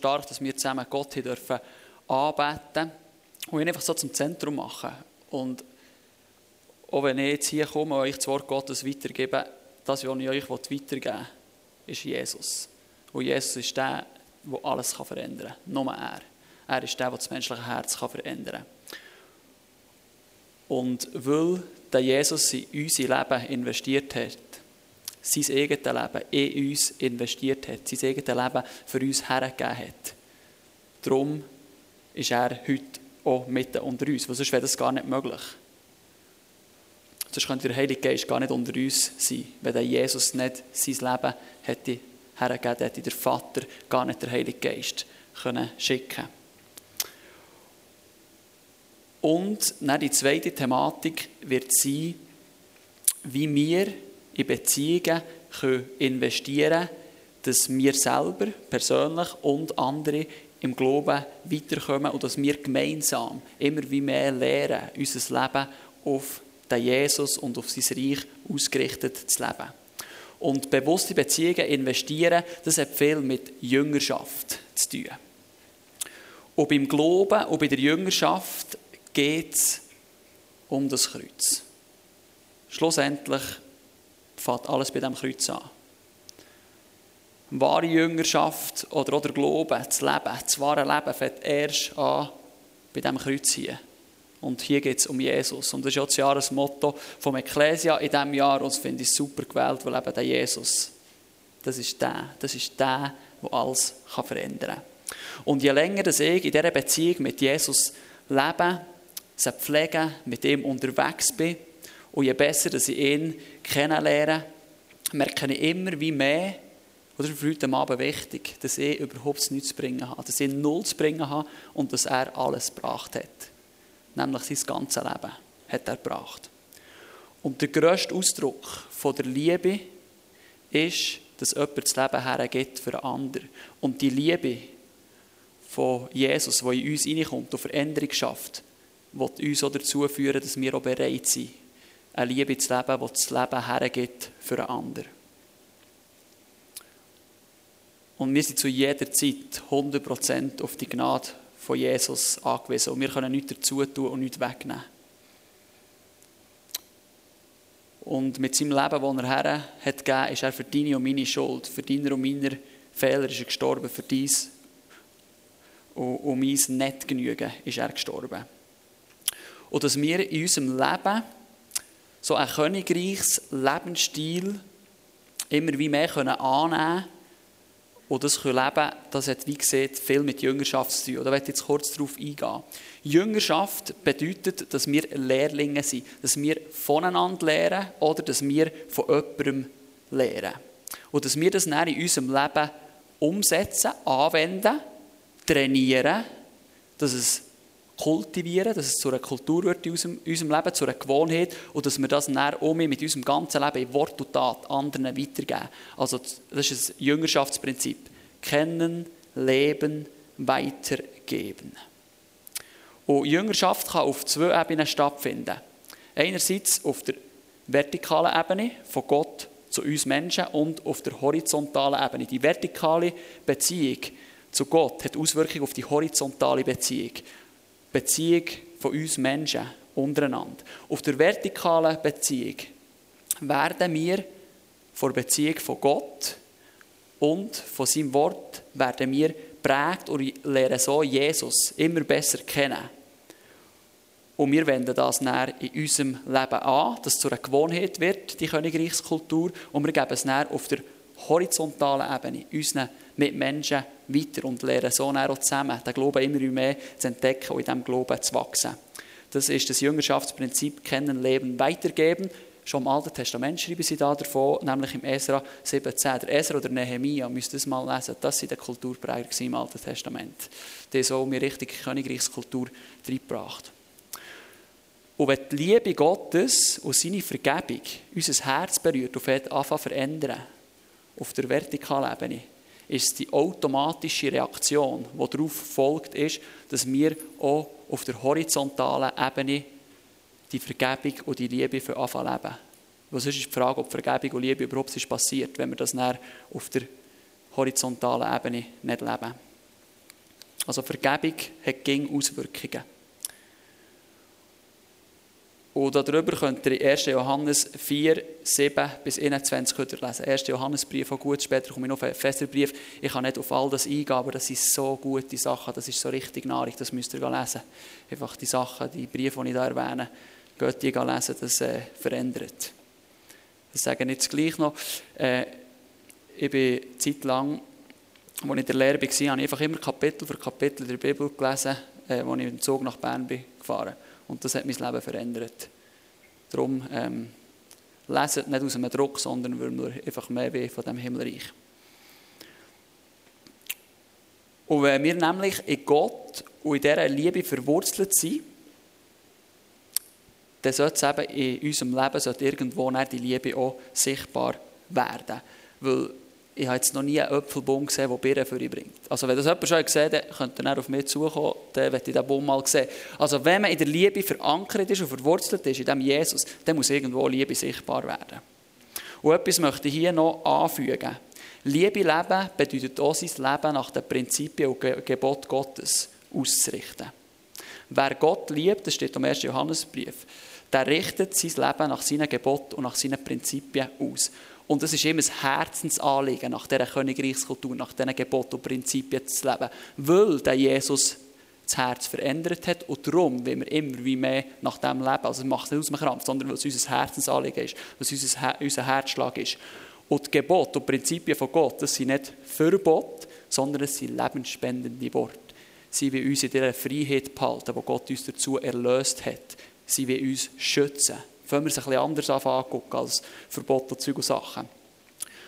stark, dass wir zusammen Gott hier dürfen anbeten und ihn einfach so zum Zentrum machen. Und auch wenn ich jetzt hier komme und euch das Wort Gottes weitergebe, das, was ich euch weitergeben will, ist Jesus. Und Jesus ist der, der alles verändern kann. Nur er. Er ist der, der das menschliche Herz verändern kann. Und weil der Jesus in unser Leben investiert hat, sein eigenes Leben in uns investiert hat, sein eigenes Leben für uns hergegeben hat, darum ist er heute auch mitten unter uns, weil sonst wäre das gar nicht möglich. Sonst könnte der Heilige Geist gar nicht unter uns sein, wenn der Jesus nicht sein Leben hätte hergegeben, hätte der Vater gar nicht der Heilige Geist können schicken Und dann die zweite Thematik wird sein, wie wir in Beziehungen investieren können, dass wir selber persönlich und andere im Glauben weiterkommen und dass wir gemeinsam immer wie mehr lernen, unser Leben auf den Jesus und auf sein Reich ausgerichtet zu leben. Und bewusste Beziehungen investieren, das hat viel mit Jüngerschaft zu tun. Und beim Glauben und bei der Jüngerschaft geht es um das Kreuz. Schlussendlich fängt alles bei dem Kreuz an. Wahre Jüngerschaft oder auch der Glaube, das Leben, das wahre Leben fängt erst an bei diesem Kreuz hier. Und hier geht es um Jesus. Und das ist auch das Jahresmotto vom Ecclesia in diesem Jahr. Und das finde ich super gewählt, weil eben der Jesus, das ist der, das ist der, der alles kann verändern kann. Und je länger dass ich in dieser Beziehung mit Jesus lebe, sie pflege, mit ihm unterwegs bin, und je besser dass ich ihn kennenlerne, merke ich immer wie mehr, oder für heute Abend wichtig, dass ich überhaupt nichts zu bringen habe, dass ich null zu bringen habe und dass er alles gebracht hat. Nämlich sein ganzes Leben hat er gebracht. Und der grösste Ausdruck von der Liebe ist, dass jemand das Leben hergibt für einen anderen. Und die Liebe von Jesus, die in uns hineinkommt und Veränderung schafft, wird uns auch dazu führen, dass wir auch bereit sind, eine Liebe zu leben, die das Leben hergibt für einen anderen. Und wir sind zu jeder Zeit 100% auf die Gnade von Jesus angewiesen. Und wir können nichts dazu tun und nichts wegnehmen. Und mit seinem Leben, das er her hat gegeben, ist er für deine und meine Schuld, für deine und meine Fehler ist er gestorben, für dies und, und mein Nicht-Genügen ist er gestorben. Und dass wir in unserem Leben so ein königreiches Lebensstil immer wie mehr annehmen können, und das leben können, das hat, wie gesagt, viel mit Jüngerschaft zu tun. Da werde ich jetzt kurz darauf eingehen. Jüngerschaft bedeutet, dass wir Lehrlinge sind, dass wir voneinander lernen oder dass wir von jemandem lernen. Und dass wir das dann in unserem Leben umsetzen, anwenden, trainieren, dass es kultivieren, dass es zu einer Kultur wird in unserem, unserem Leben, zu einer Gewohnheit und dass wir das dann auch mit unserem ganzen Leben in Wort und Tat anderen weitergeben. Also das ist ein Jüngerschaftsprinzip. Kennen, leben, weitergeben. Und Jüngerschaft kann auf zwei Ebenen stattfinden. Einerseits auf der vertikalen Ebene von Gott zu uns Menschen und auf der horizontalen Ebene. Die vertikale Beziehung zu Gott hat Auswirkungen auf die horizontale Beziehung. Beziehung von uns Menschen untereinander. Auf der vertikalen Beziehung werden wir von der Beziehung von Gott und von seinem Wort werden wir prägt und lernen so Jesus immer besser kennen. Und wir wenden das dann in unserem Leben an, dass es zu einer Gewohnheit wird, die Königreichskultur, und wir geben es dann auf der horizontalen Ebene unseren Mitmenschen weiter und lernen so auch zusammen den Glauben immer mehr zu entdecken und in diesem Glauben zu wachsen. Das ist das Jüngerschaftsprinzip Kennen, Leben, Weitergeben. Schon im Alten Testament schreiben sie da davon, nämlich im Esra 17. Der Esra oder Nehemia, müsst ihr das mal lesen, das sind die Kulturpräger im Alten Testament. Die so mir richtig Königreichskultur reingebracht. Und wenn die Liebe Gottes und seine Vergebung unser Herz berührt und anfangen verändern, auf der vertikalen Ebene, ist die automatische Reaktion, die darauf folgt, ist, dass wir auch auf der horizontalen Ebene die Vergebung und die Liebe für anfangen leben. Was ist die Frage, ob Vergebung und Liebe überhaupt ist passiert, wenn wir das auf der horizontalen Ebene nicht leben. Also Vergebung hat gegen Auswirkungen. Und darüber könnt ihr 1. Johannes 4, 7 bis 21 lesen. 1. Johannesbrief, auch gut, später komme ich noch auf einen Festbrief. Ich kann nicht auf all das eingehen, aber das sind so gute Sachen, das ist so richtig nahrig, das müsst ihr lesen. Einfach die Sachen, die Briefe, die ich da erwähne, geht die lesen, das äh, verändert. Ich sage jetzt gleich noch, äh, ich bin zeitlang, als ich in der Lehre war, habe ich einfach immer Kapitel für Kapitel der Bibel gelesen, äh, als ich im Zug nach Bern bin gefahren bin. Und das hat mein Leben verändert. Darum ähm, leset nicht aus einem Druck, sondern weil wir einfach mehr wie von dem Himmelreich. Und wenn wir nämlich in Gott und in dieser Liebe verwurzelt sind, dann sollte es eben in unserem Leben sollte irgendwo die Liebe auch sichtbar werden. Weil ich habe jetzt noch nie einen Apfelbaum gesehen, der Birnen für ihn bringt. Also wenn das jemand schon gesehen hat, könnte er auf mich zukommen, dann möchte ich diesen Baum mal sehen. Also wenn man in der Liebe verankert ist und verwurzelt ist, in dem Jesus, dann muss irgendwo Liebe sichtbar werden. Und etwas möchte ich hier noch anfügen. Liebe leben bedeutet auch, sein Leben nach den Prinzipien und Gebot Gottes auszurichten. Wer Gott liebt, das steht im 1. Johannesbrief, der richtet sein Leben nach seinen Geboten und nach seinen Prinzipien aus. Und es ist immer ein Herzensanliegen, nach dieser Königreichskultur, nach diesen Geboten und Prinzipien zu leben, weil der Jesus das Herz verändert hat und darum wenn wir immer wie mehr nach dem leben. Also es macht nicht aus dem Krampf, sondern weil es unser Herzensanliegen ist, es unser, unser Herzschlag ist. Und die Gebote und Prinzipien von Gott, das sind nicht Verbote, sondern es sind lebensspendende Worte. Sie will uns in dieser Freiheit behalten, die Gott uns dazu erlöst hat. Sie will uns schützen fangen wir es bisschen anders angucken als Verbote und Zeug und Sachen.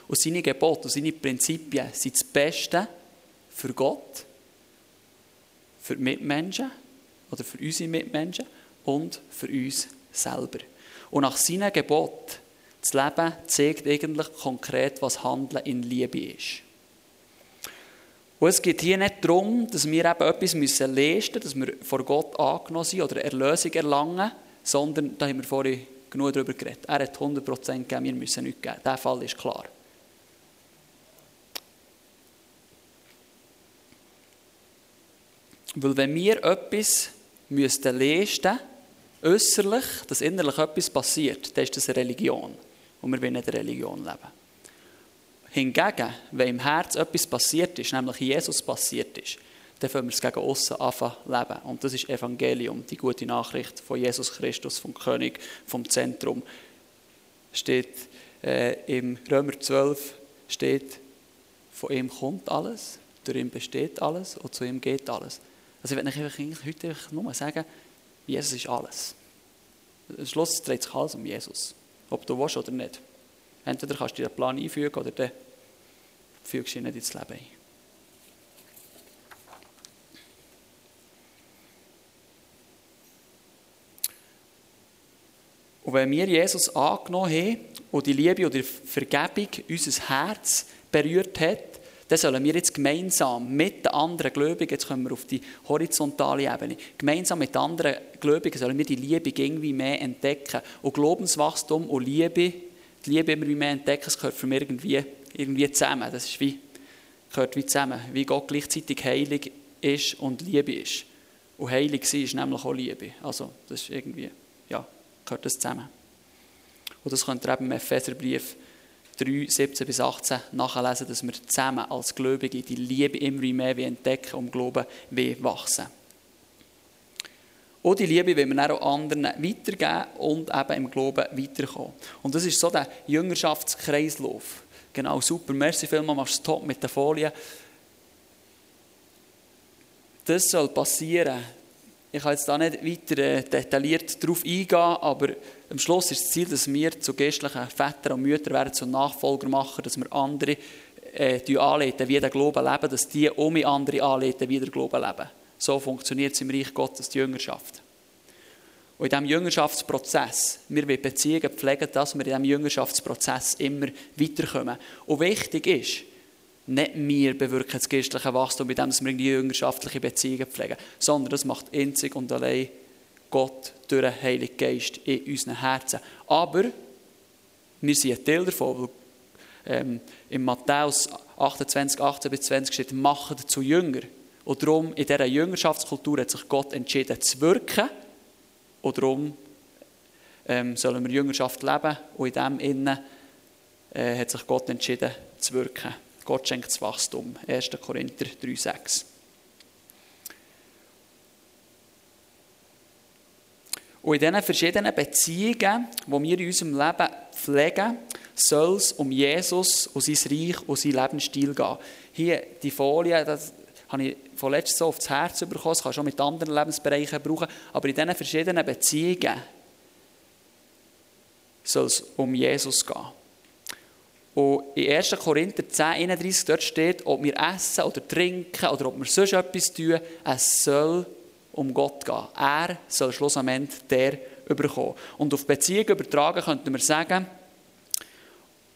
Und seine Gebote und seine Prinzipien sind das Beste für Gott, für die Mitmenschen oder für unsere Mitmenschen und für uns selber. Und nach seinen Geboten das Leben zeigt eigentlich konkret, was Handeln in Liebe ist. Und es geht hier nicht darum, dass wir eben etwas müssen leisten müssen, dass wir vor Gott angenommen sind oder Erlösung erlangen, sondern, da haben wir vorhin genug darüber geredet, er hat 100% gegeben, wir müssen nichts geben. Der Fall ist klar. Weil wenn wir etwas müssten leisten äußerlich, dass innerlich etwas passiert, dann ist das eine Religion. Und wir wollen nicht eine Religion leben. Hingegen, wenn im Herz etwas passiert ist, nämlich Jesus passiert ist, dann können wir es gegen außen anfangen leben. Und das ist Evangelium, die gute Nachricht von Jesus Christus, vom König, vom Zentrum. Steht äh, im Römer 12, steht, von ihm kommt alles, durch ihn besteht alles und zu ihm geht alles. Also ich euch heute nur sagen, Jesus ist alles. Am Schluss dreht sich alles um Jesus. Ob du willst oder nicht. Entweder kannst du dir einen Plan einfügen oder dann fügst du ihn nicht ins Leben ein. Und wenn wir Jesus angenommen haben und die Liebe oder die Vergebung unser Herz berührt hat, dann sollen wir jetzt gemeinsam mit den anderen Gläubigen, jetzt kommen wir auf die horizontale Ebene, gemeinsam mit den anderen Gläubigen sollen wir die Liebe irgendwie mehr entdecken. Und Glaubenswachstum und Liebe, die Liebe immer mehr entdecken, das gehört für mich irgendwie, irgendwie zusammen. Das ist wie, gehört wie zusammen, wie Gott gleichzeitig heilig ist und Liebe ist. Und heilig sein ist nämlich auch Liebe. Also, das ist irgendwie, gehört das zusammen. Und das könnt ihr eben im Epheserbrief 3, 17 bis 18 nachlesen, dass wir zusammen als Gläubige die Liebe immer mehr entdecken und Glauben wachsen. Und die Liebe wir dann auch anderen weitergeben und eben im Glauben weiterkommen. Und das ist so der Jüngerschaftskreislauf. Genau, super. Merci vielmals, machst du top mit der Folie. Das soll passieren, ich kann jetzt da nicht weiter äh, detailliert darauf eingehen, aber am Schluss ist das Ziel, dass wir zu geistlichen Vätern und Müttern werden, zu Nachfolger machen, dass wir andere äh, anleiten, wie der Glauben leben, dass die um andere anleiten, wie der Glauben leben. So funktioniert es im Reich Gottes, die Jüngerschaft. Und in diesem Jüngerschaftsprozess, wir wollen Beziehungen pflegen, dass wir in diesem Jüngerschaftsprozess immer weiterkommen. Und wichtig ist, nicht wir bewirken das geistliche Wachstum, indem wir die jüngerschaftliche Beziehungen pflegen, sondern das macht einzig und allein Gott durch den Heiligen Geist in unseren Herzen. Aber wir sind ein Teil davon, weil ähm, in Matthäus 28, 18 bis 20 steht, macht zu Jünger. Und darum, in dieser Jüngerschaftskultur hat sich Gott entschieden zu wirken. Und darum ähm, sollen wir Jüngerschaft leben. Und in dem Innen äh, hat sich Gott entschieden zu wirken. Gott schenkt das Wachstum. 1. Korinther 3,6. Und in diesen verschiedenen Beziehungen, die wir in unserem Leben pflegen, soll es um Jesus und sein Reich und sein Lebensstil gehen. Hier, die Folie, das habe ich von letztem so aufs Herz bekommen, das kann schon mit anderen Lebensbereichen brauchen, aber in diesen verschiedenen Beziehungen soll es um Jesus gehen. Und in 1. Korinther 10, 31, dort steht, ob wir essen oder trinken oder ob wir sonst etwas tun, es soll um Gott gehen. Er soll schlussendlich der überkommen. Und auf Beziehung übertragen könnten wir sagen,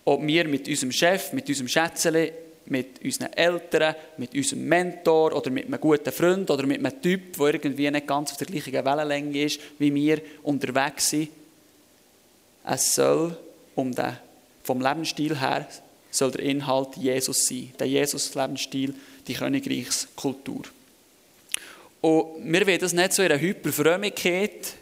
ob wir mit unserem Chef, mit unserem Schätzchen, mit unseren Eltern, mit unserem Mentor oder mit einem guten Freund oder mit einem Typ, der irgendwie nicht ganz auf der gleichen Wellenlänge ist, wie wir unterwegs sind. Es soll um den, vom Lebensstil her soll der Inhalt Jesus sein. Der Jesus-Lebensstil, die Königreichskultur. Und wir wollen das nicht so in einer Hyperfrömmigkeit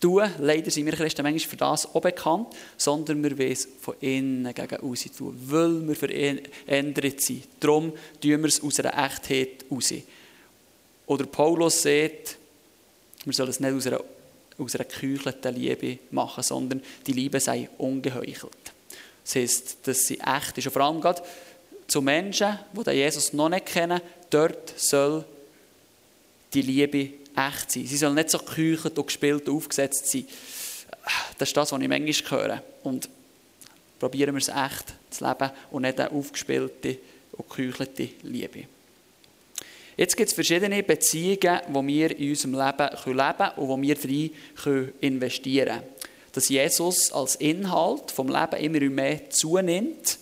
tun. Leider sind wir Christen manchmal für das auch bekannt, sondern wir wollen es von innen gegen außen tun, weil wir verändert sind. Darum tun wir es aus einer Echtheit raus. Oder Paulus sagt, wir sollen es nicht aus einer, aus einer geküchelten Liebe machen, sondern die Liebe sei ungeheuchelt. Das heisst, dass sie echt ist. Und vor allem gerade zu Menschen, die Jesus noch nicht kennen, dort soll die Liebe echt sein. Sie soll nicht so geküchelt und gespielt und aufgesetzt sein. Das ist das, was ich manchmal höre. Und probieren wir es echt zu leben und nicht eine aufgespielte und geküchelte Liebe. Jetzt gibt es verschiedene Beziehungen, die wir in unserem Leben leben können und wo wir drin investieren können. Dass Jesus als Inhalt vom Leben immer mehr zunimmt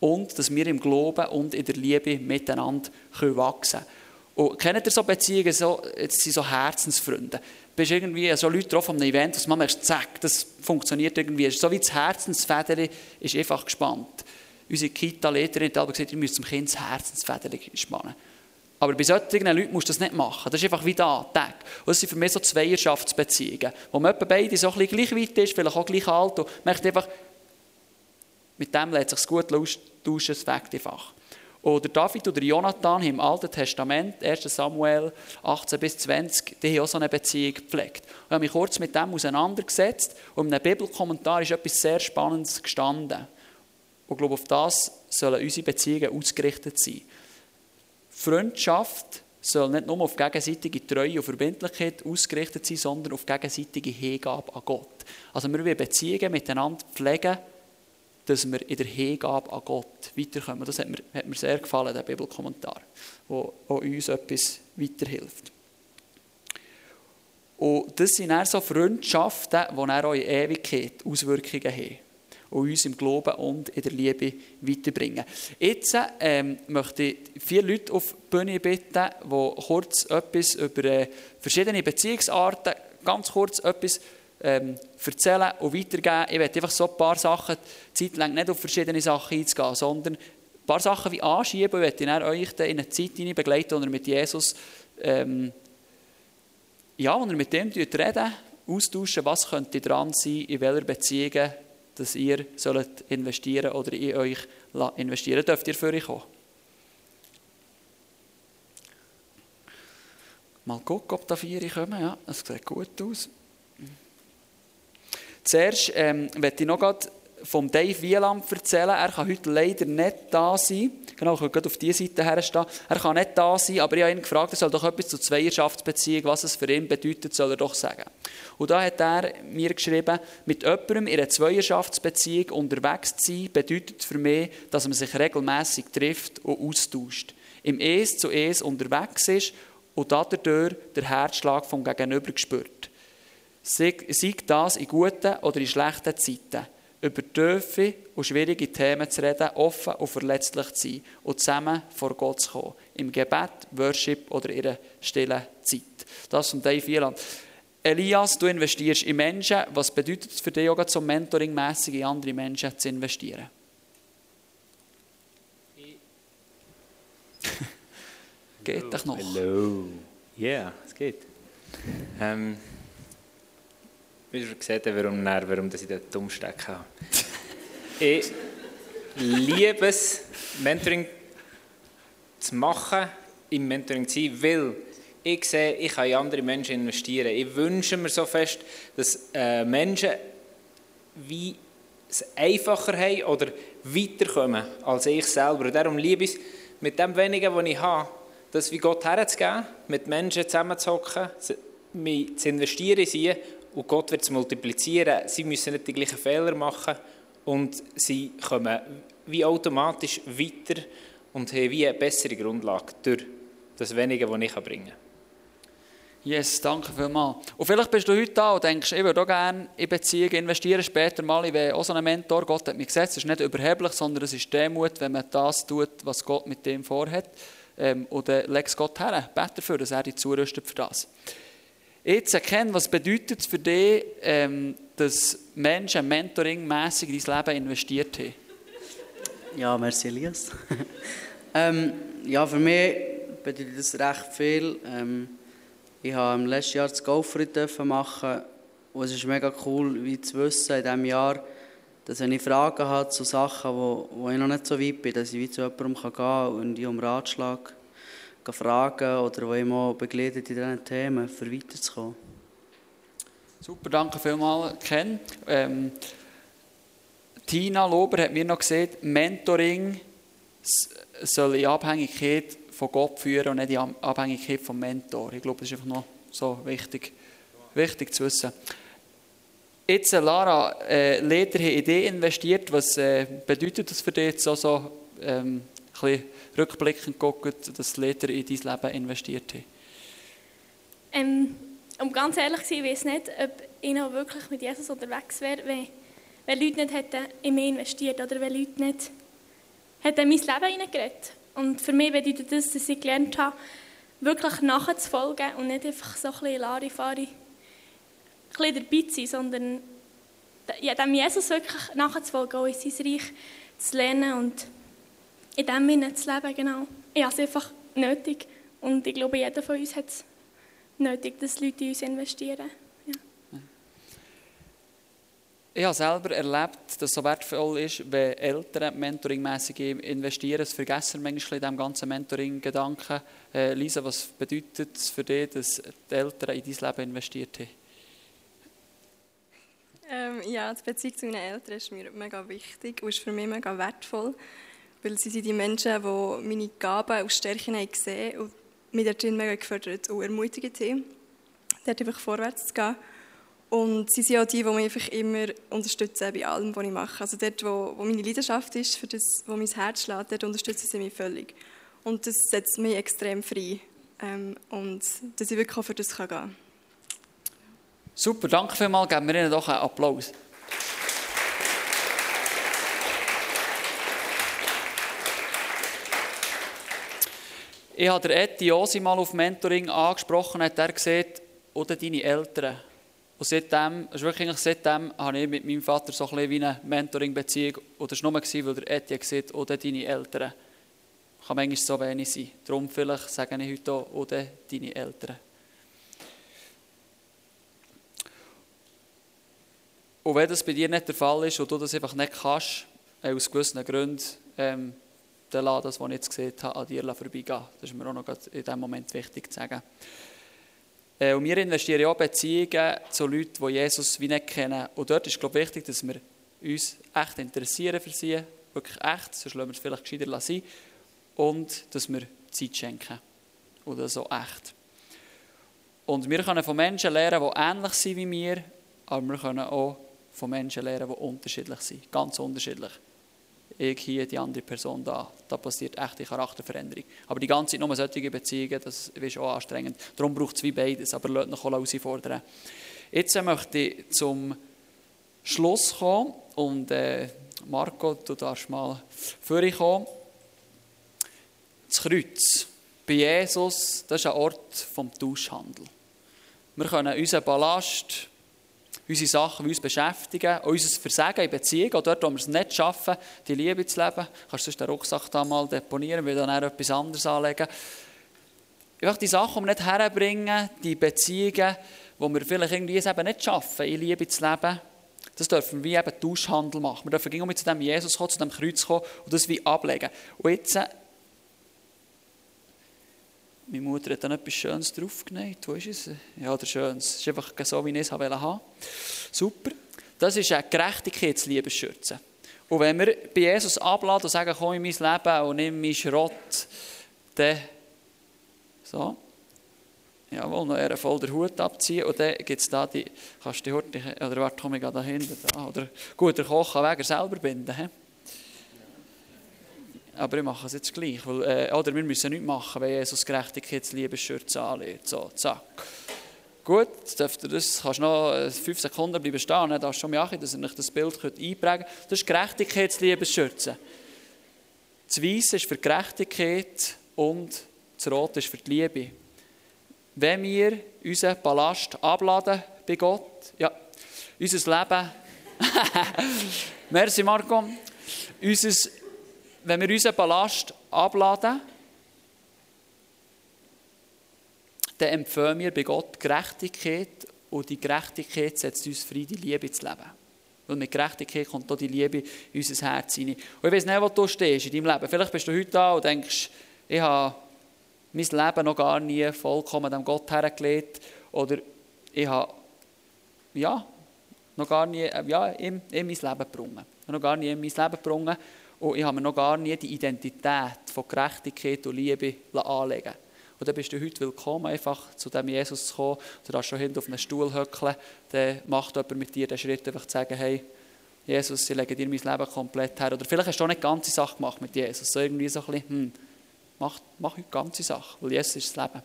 und dass wir im Glauben und in der Liebe miteinander wachsen können. Und kennt ihr so Beziehungen, so, jetzt sind so Herzensfreunde. Bist irgendwie so Leute drauf an einem Event, wo man merkt, zack, das funktioniert irgendwie. So wie das Herzensfederli ist einfach gespannt. Unsere Kita-Leiterin hat aber gesagt, ihr müsst dem Kind das Herzensfederli spannen. Aber bei solchen Leuten musst du das nicht machen. Das ist einfach wie da, Tag. Und das sind für mich so Zweierschaftsbeziehungen, wo man beide so ein bisschen gleich weit ist, vielleicht auch gleich alt und merkt einfach, mit dem lässt sich gut austauschen, es weckt einfach. Oder David oder Jonathan im Alten Testament, 1. Samuel 18 bis 20, die haben auch so eine Beziehung gepflegt. Ich habe mich kurz mit dem auseinandergesetzt und in einem Bibelkommentar ist etwas sehr Spannendes gestanden. Und ich glaube, auf das sollen unsere Beziehungen ausgerichtet sein. Freundschaft soll nicht nur auf gegenseitige Treue und Verbindlichkeit ausgerichtet sein, sondern auf gegenseitige Hingabe an Gott. Also wir wollen Beziehungen miteinander pflegen, dass wir in der Hingabe an Gott weiterkommen. Das hat mir, hat mir sehr gefallen, der Bibelkommentar, wo, wo uns etwas weiterhilft. Und das sind dann so Freundschaften, die auch in Ewigkeit Auswirkungen haben und uns im Glauben und in der Liebe weiterbringen. Jetzt ähm, möchte ich vier Leute auf die Bühne bitten, die kurz etwas über äh, verschiedene Beziehungsarten, ganz kurz etwas ähm, erzählen und weitergeben. Ich werde einfach so ein paar Sachen, zeitlang nicht auf verschiedene Sachen einzugehen, sondern ein paar Sachen wie anschieben. Ich werde euch dann in eine Zeit begleiten, wo ihr mit Jesus, ähm, ja, wo ihr mit dem reden, austauschen, was könnte dran sein, in welcher Beziehung, dass ihr sollt investieren oder in euch investieren dürft ihr für euch kommen. Mal gucken, ob da vier kommen. Ja, das sieht gut aus. Zuerst ähm, möchte ich noch vom Dave Wieland erzählen. Er kann heute leider nicht da sein. Genau, ich kann auf diese Seite herstehen. Er kann nicht da sein, aber ich habe ihn gefragt, er soll doch etwas zur Zweierschaftsbeziehung, was es für ihn bedeutet, soll er doch sagen. Und da hat er mir geschrieben, mit jemandem in einer Zweierschaftsbeziehung unterwegs zu sein, bedeutet für mich, dass man sich regelmäßig trifft und austauscht. Im Es zu Es unterwegs ist und dadurch der Herzschlag vom Gegenüber spürt. Sei das in guten oder in schlechten Zeiten. Über tiefe und schwierige Themen zu reden, offen und verletzlich zu sein und zusammen vor Gott zu kommen. Im Gebet, Worship oder in einer stillen Zeit. Das von Dave Wieland. Elias, du investierst in Menschen. Was bedeutet es für dich, auch zum Mentoring-mässig in andere Menschen zu investieren? geht doch noch. Hallo. Ja, yeah, es geht. Ähm, wie ihr gesehen warum, warum ich den Dummsteck habe. ich liebe es, Mentoring zu machen, im Mentoring zu sein, weil ich sehe, ich kann in andere Menschen investieren. Ich wünsche mir so fest, dass äh, Menschen wie es einfacher haben oder weiterkommen als ich selber. Und darum liebe ich es, mit dem Wenigen, was ich habe, das wie Gott herzugeben, mit Menschen zusammenzuhocken, mich zu investieren in sie und Gott wird es multiplizieren. Sie müssen nicht die gleichen Fehler machen und sie kommen wie automatisch weiter und haben wie eine bessere Grundlage durch das Wenige, das ich bringen kann. Yes, danke vielmals. Und vielleicht bist du heute da und denkst, ich würde auch gerne in Beziehungen investieren, später mal, ich will auch so einen Mentor. Gott hat mich gesetzt, es ist nicht überheblich, sondern es ist Demut, wenn man das tut, was Gott mit dem vorhat. Ähm, und dann legst Gott her, bete dafür, dass er dich zurüstet für das. Jetzt erkennen, was bedeutet es für dich, ähm, dass Menschen mentoringmässig in dein Leben investiert haben? Ja, merci Elias. ähm, ja, für mich bedeutet das recht viel. Ähm, ich habe im letzten Jahr das Golfritt machen und es ist mega cool, wie zu wissen in diesem Jahr, dass wenn ich Fragen habe zu Sachen, wo, wo ich noch nicht so weit bin, dass ich wie zu jemandem gehen kann und die um Ratschlag fragen oder ich mal begleitet in diesen Themen, für weiterzukommen. Super, danke vielmals, Ken. Ähm, Tina Lober hat mir noch gesagt, Mentoring soll in Abhängigkeit von Gott führen und nicht in Abhängigkeit vom Mentor. Ich glaube, das ist einfach noch so wichtig, wichtig zu wissen. Jetzt, äh, Lara, äh, Leder hat Idee investiert. Was äh, bedeutet das für dich so, so ähm, ein bisschen rückblickend guckt, dass Leder in dein Leben investiert hat? Ähm, um ganz ehrlich zu sein, ich weiß nicht, ob ich noch wirklich mit Jesus unterwegs wäre, wenn, wenn Leute nicht hätten in mich investiert oder wenn Leute nicht hätten in mein Leben hineingeredet und für mich bedeutet das, dass ich gelernt habe, wirklich nachzufolgen und nicht einfach so ein bisschen Larifari ein dabei zu sein, sondern ja, dem Jesus wirklich nachzufolgen, auch in sein Reich zu lernen und in dem Sinne zu leben, genau. Ich habe es einfach nötig und ich glaube, jeder von uns hat es nötig, dass Leute in uns investieren. Ich habe selber erlebt, dass es so wertvoll ist, wenn Eltern mentoringmäßig investieren. Das vergessen manchmal in diesem ganzen Mentoring-Gedanken. Äh, Lisa, was bedeutet es für dich, dass die Eltern in dein Leben investiert haben? Ähm, ja, die Beziehung zu meinen Eltern ist mir mega wichtig und ist für mich mega wertvoll, weil sie sind die Menschen, die meine Gaben und Stärken haben gesehen und mich darin mega gefördert und ermutigt haben, dort einfach vorwärts zu gehen. Und sie sind auch die, die mich einfach immer unterstützen bei allem, was ich mache. Also dort, wo, wo meine Leidenschaft ist, für das, wo mein Herz schlägt, dort unterstützen sie mich völlig. Und das setzt mich extrem frei. Ähm, und dass ich wirklich auch für das gehen kann. Super, danke vielmals. Geben wir Ihnen doch einen Applaus. Ich habe Eti Osi mal auf Mentoring angesprochen, hat er gesagt, oder deine Eltern. Und seitdem, also wirklich seitdem habe ich mit meinem Vater so ein wie eine Mentoring-Beziehung. Oder es war nur, weil Etienne gesagt oder deine Eltern. Kann manchmal so wenig sein. Darum vielleicht sage ich heute auch, oder deine Eltern. Und wenn das bei dir nicht der Fall ist und du das einfach nicht kannst, äh, aus gewissen Gründen, ähm, dann lass das, was ich jetzt gesehen habe, an dir vorbeigehen. Das ist mir auch noch in diesem Moment wichtig zu sagen. Äh, und wir investieren auch Beziehungen zu Leuten, die Jesus wie nicht kennen. Und dort ist, glaube ich, wichtig, dass wir uns echt interessieren für sie, wirklich echt, sonst lassen wir es vielleicht gescheiter sein. Und dass wir Zeit schenken. Oder so echt. Und wir können von Menschen lernen, die ähnlich sind wie wir, aber wir können auch von Menschen lernen, die unterschiedlich sind. Ganz unterschiedlich ich hier, die andere Person da. Da passiert echte Charakterveränderung. Aber die ganze Zeit nur solche Beziehungen, das ist auch anstrengend. Darum braucht es wie beides, aber lasst noch herausfordern. Jetzt möchte ich zum Schluss kommen und äh, Marco, du darfst mal vorkommen. Das Kreuz bei Jesus, das ist ein Ort vom Tauschhandel. Wir können unseren Ballast unsere Sachen, die uns beschäftigen, unser Versagen in Beziehungen, auch dort, wo wir es nicht schaffen, die Liebe zu leben. Kannst du den Rucksack da mal deponieren, weil dann etwas anderes anlegen. einfach die Sachen, die wir nicht herbringen, die Beziehungen, wo wir vielleicht irgendwie es eben nicht schaffen, in Liebe zu leben, das dürfen wir eben Tauschhandel machen. Wir dürfen irgendwie zu dem Jesus kommen, zu dem Kreuz kommen und das wie ablegen. Und jetzt, meine Mutter hat dann etwas Schönes draufgenäht. Wo ist es? Ja, der Schönes. Es ist einfach so, wie ich es haben. Super. Das ist eine Gerechtigkeitsliebesschürze. Und wenn wir bei Jesus abladen und sagen, komm in mein Leben und nimm meinen Schrott, dann so. Jawohl, noch eher voll den Hut abziehen. Und dann gibt es da die, kannst du die Hut, oder warte, komm ich da hinten. Da, oder gut, der Koch kann Weger selber binden. He? Aber ich mache es jetzt gleich. Weil, äh, oder wir müssen nichts machen, wenn Jesus Gerechtigkeitsliebesschürze anlegt. So, zack. Gut, jetzt dürft das, kannst noch äh, fünf Sekunden bleiben stehen, darfst du schon machen, dass ihr euch das Bild könnt einprägen könnt. Das ist Gerechtigkeitsliebesschürze. Das Weiße ist für Gerechtigkeit und das Rote ist für die Liebe. Wenn wir unseren Ballast abladen bei Gott, ja, unser Leben, merci Marco, unser, wenn wir unseren Ballast abladen, dann empfehlen wir bei Gott Gerechtigkeit und die Gerechtigkeit setzt uns frei, die Liebe zu leben. Weil mit Gerechtigkeit kommt auch die Liebe in unser Herz hinein. Und ich weiß nicht, wo du stehst in deinem Leben. Vielleicht bist du heute da und denkst, ich habe mein Leben noch gar nie vollkommen dem Gott hergelegt oder ich habe ja, noch gar nie ja, in, in mein Leben gebrungen. Noch gar nie in mein Leben gebrungen und ich habe mir noch gar nie die Identität von Gerechtigkeit und Liebe anlegen und dann bist du heute willkommen, einfach zu dem Jesus zu kommen. Du darfst schon hinten auf einen Stuhl höckeln. Dann macht jemand mit dir den Schritt, einfach zu sagen, hey, Jesus, ich lege dir mein Leben komplett her. Oder vielleicht hast du auch nicht die ganze Sache gemacht mit Jesus. So irgendwie so ein bisschen, hm, mach, mach heute die ganze Sache, weil Jesus ist das Leben.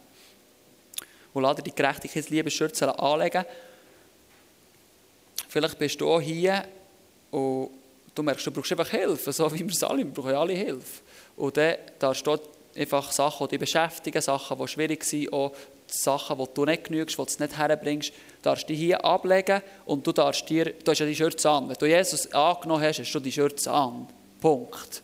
Und lass dir die Gerechtigkeitsliebesschürze anlegen. Vielleicht bist du auch hier und du merkst, du brauchst einfach Hilfe, so wie wir es alle, wir brauchen alle Hilfe. Und dann darfst du einfach Sachen, die dich beschäftigen, Sachen, die schwierig sind, auch Sachen, die du nicht genügst, die du nicht herbringst, darfst du hier ablegen und du darfst dir, du hast ja die Schürze an. Wenn du Jesus angenommen hast, hast du die Schürze an. Punkt.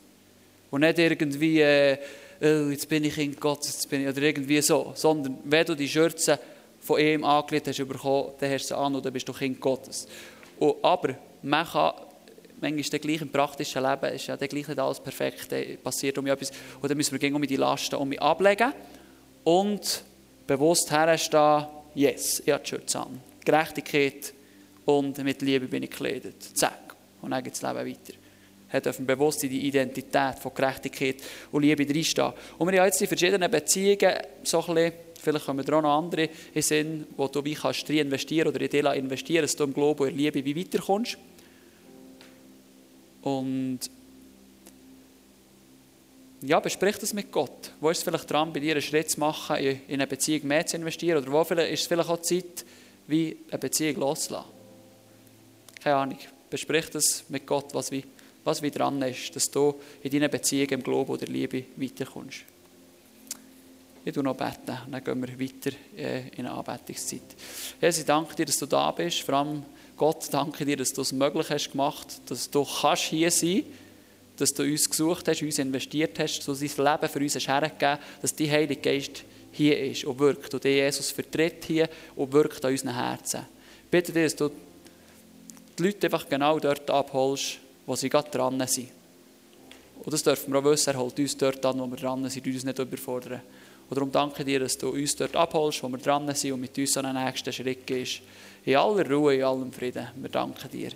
Und nicht irgendwie, äh, oh, jetzt bin ich Kind Gottes, jetzt bin ich, oder irgendwie so, sondern wenn du die Schürze von ihm angelegt hast, bekommen, dann hast du sie an und dann bist du Kind Gottes. Und, aber man kann manchmal gleich im praktischen Leben ist ja gleich nicht alles perfekt, passiert um etwas. Und dann müssen wir gegen um die Lasten um ablegen und bewusst herstehen, yes, ich habe die Schürze an. Gerechtigkeit und mit Liebe bin ich gekleidet. Zack. Und dann geht das Leben weiter. Er dürfen bewusst in die Identität von Gerechtigkeit und Liebe reinstehen. Und wir haben jetzt in verschiedenen Beziehungen so ein bisschen, vielleicht kommen auch noch andere in Sinn, wo du wie kannst investieren oder in die investieren, dass du im Glauben in Liebe wie weiterkommst. Und ja, besprich das mit Gott. Wo ist es vielleicht dran, bei dir einen Schritt zu machen, in eine Beziehung mehr zu investieren? Oder wo ist es vielleicht auch Zeit, wie eine Beziehung loszulassen? Keine Ahnung. Besprich das mit Gott, was wie, was wie dran ist, dass du in deiner Beziehung im Glauben oder Liebe weiterkommst. Ich tue noch beten, dann gehen wir weiter äh, in eine Anbetungszeit. Jesus, ich danke dir, dass du da bist, vor allem Gott, danke dir, dass du es möglich hast gemacht, dass du kannst hier sein dass du uns gesucht hast, uns investiert hast, dass du dein Leben für uns hast hergegeben dass dein Heilige Geist hier ist und wirkt und Jesus vertritt hier und wirkt an unseren Herzen. Ich bitte dir, dass du die Leute einfach genau dort abholst, wo sie gerade dran sind. Und das dürfen wir auch wissen, er holt uns dort an, wo wir dran sind, uns nicht überfordern. Und darum danke dir, dass du uns dort abholst, wo wir dran sind und mit uns an den nächsten Schritt gehst. In aller Ruhe, in allem Frieden. Wir danken dir.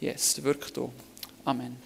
Yes, wirkt du. Amen.